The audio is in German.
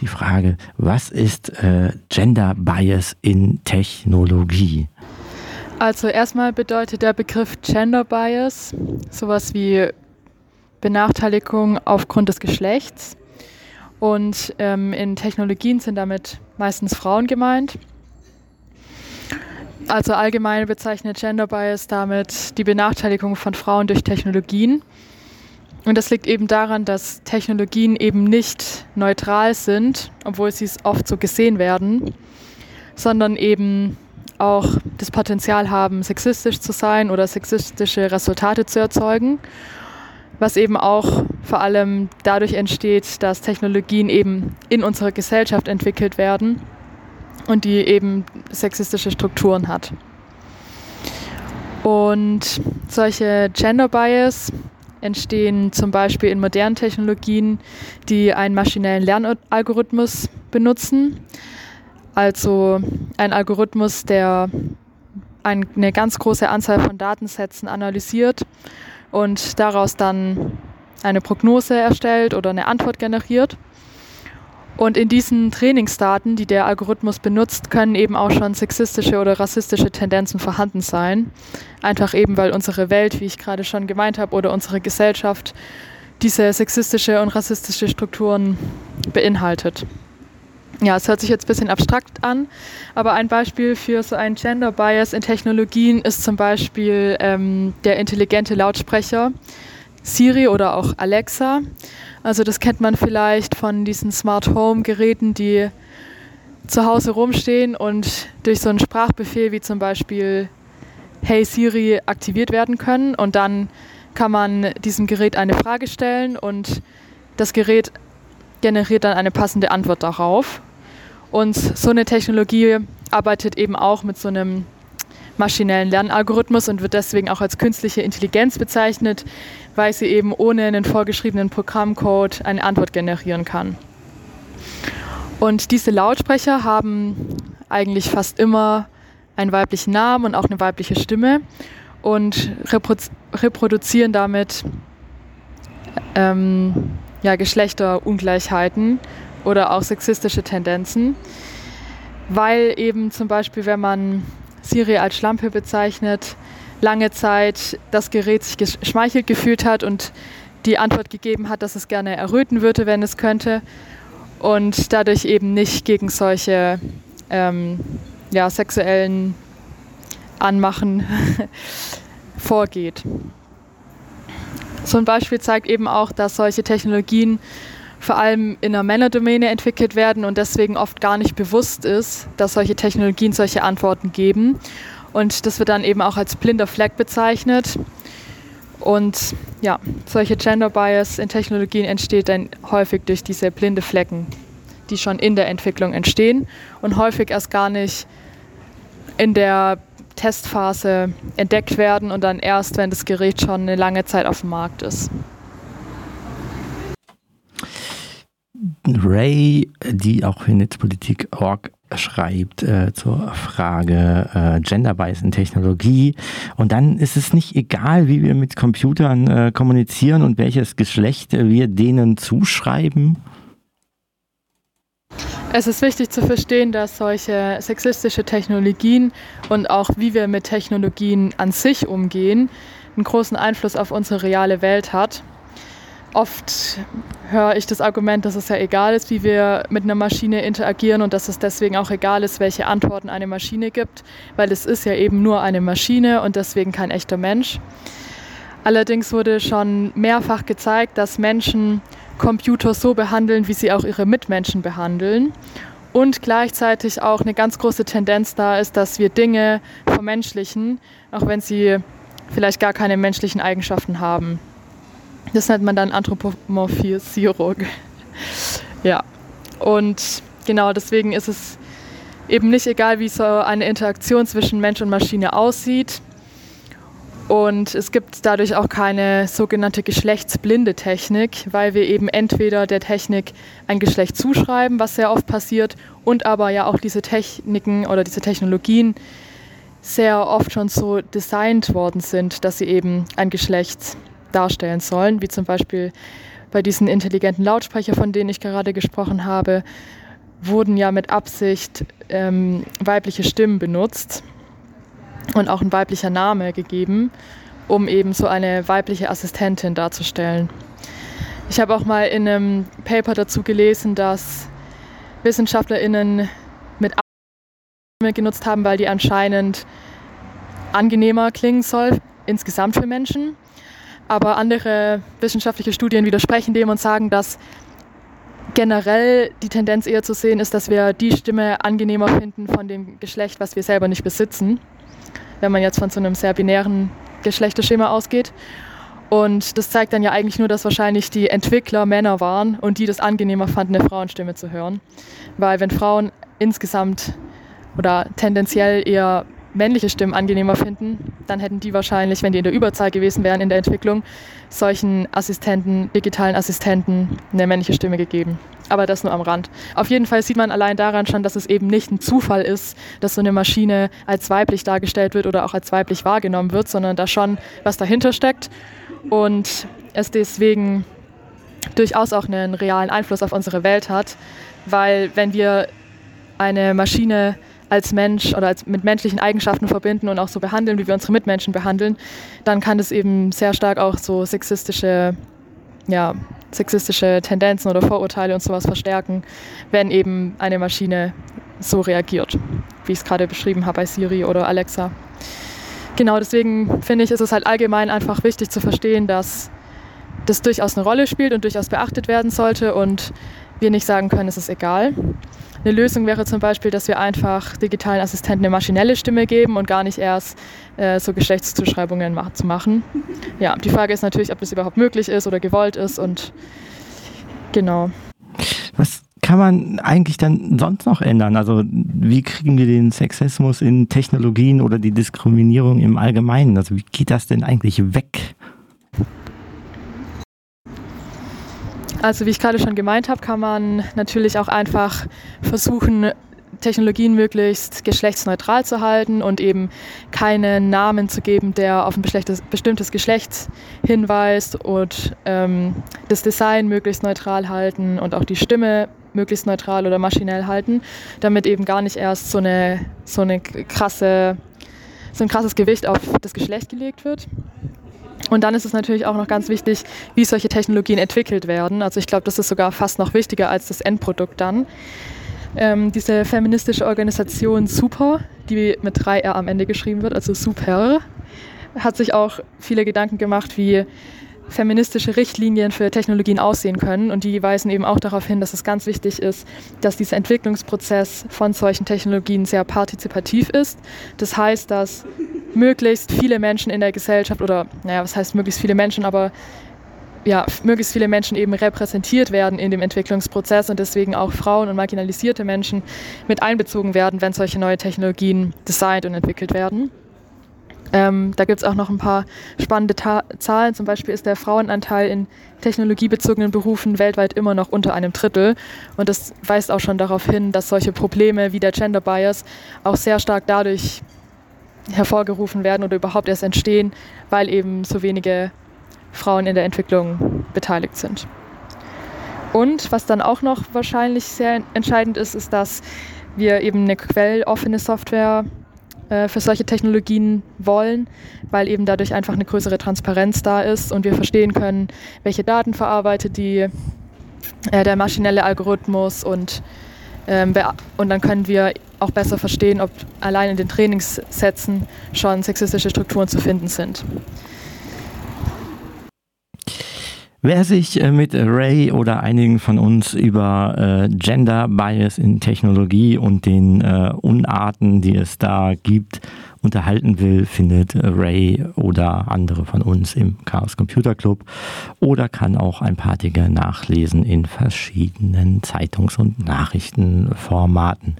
die Frage, was ist äh, Gender Bias in Technologie? Also erstmal bedeutet der Begriff Gender Bias sowas wie Benachteiligung aufgrund des Geschlechts. Und ähm, in Technologien sind damit meistens Frauen gemeint. Also allgemein bezeichnet Gender Bias damit die Benachteiligung von Frauen durch Technologien. Und das liegt eben daran, dass Technologien eben nicht neutral sind, obwohl sie es oft so gesehen werden, sondern eben auch das Potenzial haben, sexistisch zu sein oder sexistische Resultate zu erzeugen, was eben auch vor allem dadurch entsteht, dass Technologien eben in unserer Gesellschaft entwickelt werden und die eben sexistische Strukturen hat. Und solche Gender Bias entstehen zum Beispiel in modernen Technologien, die einen maschinellen Lernalgorithmus benutzen. Also ein Algorithmus, der eine ganz große Anzahl von Datensätzen analysiert und daraus dann eine Prognose erstellt oder eine Antwort generiert. Und in diesen Trainingsdaten, die der Algorithmus benutzt, können eben auch schon sexistische oder rassistische Tendenzen vorhanden sein. Einfach eben, weil unsere Welt, wie ich gerade schon gemeint habe, oder unsere Gesellschaft diese sexistische und rassistische Strukturen beinhaltet. Ja, es hört sich jetzt ein bisschen abstrakt an, aber ein Beispiel für so einen Gender Bias in Technologien ist zum Beispiel ähm, der intelligente Lautsprecher Siri oder auch Alexa. Also das kennt man vielleicht von diesen Smart Home Geräten, die zu Hause rumstehen und durch so einen Sprachbefehl wie zum Beispiel Hey Siri aktiviert werden können und dann kann man diesem Gerät eine Frage stellen und das Gerät generiert dann eine passende Antwort darauf. Und so eine Technologie arbeitet eben auch mit so einem maschinellen Lernalgorithmus und wird deswegen auch als künstliche Intelligenz bezeichnet, weil sie eben ohne einen vorgeschriebenen Programmcode eine Antwort generieren kann. Und diese Lautsprecher haben eigentlich fast immer einen weiblichen Namen und auch eine weibliche Stimme und reprodu reproduzieren damit ähm, ja, Geschlechterungleichheiten oder auch sexistische Tendenzen, weil eben zum Beispiel, wenn man Siri als Schlampe bezeichnet, lange Zeit das Gerät sich geschmeichelt gefühlt hat und die Antwort gegeben hat, dass es gerne erröten würde, wenn es könnte und dadurch eben nicht gegen solche ähm, ja, sexuellen Anmachen vorgeht. So ein Beispiel zeigt eben auch, dass solche Technologien vor allem in der Männerdomäne entwickelt werden und deswegen oft gar nicht bewusst ist, dass solche Technologien solche Antworten geben. Und das wird dann eben auch als blinder Fleck bezeichnet. Und ja, solche Gender Bias in Technologien entsteht dann häufig durch diese blinde Flecken, die schon in der Entwicklung entstehen und häufig erst gar nicht in der Testphase entdeckt werden und dann erst, wenn das Gerät schon eine lange Zeit auf dem Markt ist. Ray, die auch für Netzpolitik.org schreibt äh, zur Frage äh, Gender Bias in Technologie. Und dann ist es nicht egal, wie wir mit Computern äh, kommunizieren und welches Geschlecht wir denen zuschreiben. Es ist wichtig zu verstehen, dass solche sexistische Technologien und auch wie wir mit Technologien an sich umgehen, einen großen Einfluss auf unsere reale Welt hat. Oft höre ich das Argument, dass es ja egal ist, wie wir mit einer Maschine interagieren und dass es deswegen auch egal ist, welche Antworten eine Maschine gibt, weil es ist ja eben nur eine Maschine und deswegen kein echter Mensch. Allerdings wurde schon mehrfach gezeigt, dass Menschen Computer so behandeln, wie sie auch ihre Mitmenschen behandeln. Und gleichzeitig auch eine ganz große Tendenz da ist, dass wir Dinge vermenschlichen, auch wenn sie vielleicht gar keine menschlichen Eigenschaften haben. Das nennt man dann Anthropomorphisierung. ja, und genau deswegen ist es eben nicht egal, wie so eine Interaktion zwischen Mensch und Maschine aussieht. Und es gibt dadurch auch keine sogenannte geschlechtsblinde Technik, weil wir eben entweder der Technik ein Geschlecht zuschreiben, was sehr oft passiert, und aber ja auch diese Techniken oder diese Technologien sehr oft schon so designt worden sind, dass sie eben ein Geschlecht darstellen sollen, wie zum Beispiel bei diesen intelligenten Lautsprecher, von denen ich gerade gesprochen habe, wurden ja mit Absicht ähm, weibliche Stimmen benutzt und auch ein weiblicher Name gegeben, um eben so eine weibliche Assistentin darzustellen. Ich habe auch mal in einem Paper dazu gelesen, dass WissenschaftlerInnen mit Stimme genutzt haben, weil die anscheinend angenehmer klingen soll, insgesamt für Menschen. Aber andere wissenschaftliche Studien widersprechen dem und sagen, dass generell die Tendenz eher zu sehen ist, dass wir die Stimme angenehmer finden von dem Geschlecht, was wir selber nicht besitzen, wenn man jetzt von so einem sehr binären Geschlechterschema ausgeht. Und das zeigt dann ja eigentlich nur, dass wahrscheinlich die Entwickler Männer waren und die das angenehmer fanden, eine Frauenstimme zu hören. Weil wenn Frauen insgesamt oder tendenziell eher männliche Stimmen angenehmer finden, dann hätten die wahrscheinlich, wenn die in der Überzahl gewesen wären in der Entwicklung, solchen Assistenten, digitalen Assistenten eine männliche Stimme gegeben. Aber das nur am Rand. Auf jeden Fall sieht man allein daran schon, dass es eben nicht ein Zufall ist, dass so eine Maschine als weiblich dargestellt wird oder auch als weiblich wahrgenommen wird, sondern da schon was dahinter steckt und es deswegen durchaus auch einen realen Einfluss auf unsere Welt hat, weil wenn wir eine Maschine als Mensch oder als mit menschlichen Eigenschaften verbinden und auch so behandeln, wie wir unsere Mitmenschen behandeln, dann kann das eben sehr stark auch so sexistische, ja, sexistische Tendenzen oder Vorurteile und sowas verstärken, wenn eben eine Maschine so reagiert, wie ich es gerade beschrieben habe bei Siri oder Alexa. Genau, deswegen finde ich, ist es halt allgemein einfach wichtig zu verstehen, dass das durchaus eine Rolle spielt und durchaus beachtet werden sollte und wir nicht sagen können, es ist egal. Eine Lösung wäre zum Beispiel, dass wir einfach digitalen Assistenten eine maschinelle Stimme geben und gar nicht erst äh, so Geschlechtszuschreibungen ma zu machen. Ja, die Frage ist natürlich, ob das überhaupt möglich ist oder gewollt ist und genau. Was kann man eigentlich dann sonst noch ändern? Also wie kriegen wir den Sexismus in Technologien oder die Diskriminierung im Allgemeinen? Also wie geht das denn eigentlich weg? Also wie ich gerade schon gemeint habe, kann man natürlich auch einfach versuchen, Technologien möglichst geschlechtsneutral zu halten und eben keinen Namen zu geben, der auf ein bestimmtes Geschlecht hinweist und ähm, das Design möglichst neutral halten und auch die Stimme möglichst neutral oder maschinell halten, damit eben gar nicht erst so eine, so eine krasse, so ein krasses Gewicht auf das Geschlecht gelegt wird. Und dann ist es natürlich auch noch ganz wichtig, wie solche Technologien entwickelt werden. Also ich glaube, das ist sogar fast noch wichtiger als das Endprodukt dann. Ähm, diese feministische Organisation Super, die mit 3R am Ende geschrieben wird, also Super, hat sich auch viele Gedanken gemacht, wie feministische Richtlinien für Technologien aussehen können. Und die weisen eben auch darauf hin, dass es ganz wichtig ist, dass dieser Entwicklungsprozess von solchen Technologien sehr partizipativ ist. Das heißt, dass möglichst viele Menschen in der Gesellschaft oder, naja, was heißt möglichst viele Menschen, aber ja, möglichst viele Menschen eben repräsentiert werden in dem Entwicklungsprozess und deswegen auch Frauen und marginalisierte Menschen mit einbezogen werden, wenn solche neue Technologien designt und entwickelt werden. Ähm, da gibt es auch noch ein paar spannende Ta Zahlen. Zum Beispiel ist der Frauenanteil in technologiebezogenen Berufen weltweit immer noch unter einem Drittel. Und das weist auch schon darauf hin, dass solche Probleme wie der Gender Bias auch sehr stark dadurch hervorgerufen werden oder überhaupt erst entstehen, weil eben so wenige Frauen in der Entwicklung beteiligt sind. Und was dann auch noch wahrscheinlich sehr entscheidend ist, ist, dass wir eben eine quelloffene Software äh, für solche Technologien wollen, weil eben dadurch einfach eine größere Transparenz da ist und wir verstehen können, welche Daten verarbeitet die, äh, der maschinelle Algorithmus und, ähm, und dann können wir auch besser verstehen, ob allein in den Trainingssätzen schon sexistische Strukturen zu finden sind. Wer sich äh, mit Ray oder einigen von uns über äh, Gender Bias in Technologie und den äh, Unarten, die es da gibt, unterhalten will, findet Ray oder andere von uns im Chaos Computer Club oder kann auch ein paar Dinge nachlesen in verschiedenen Zeitungs- und Nachrichtenformaten.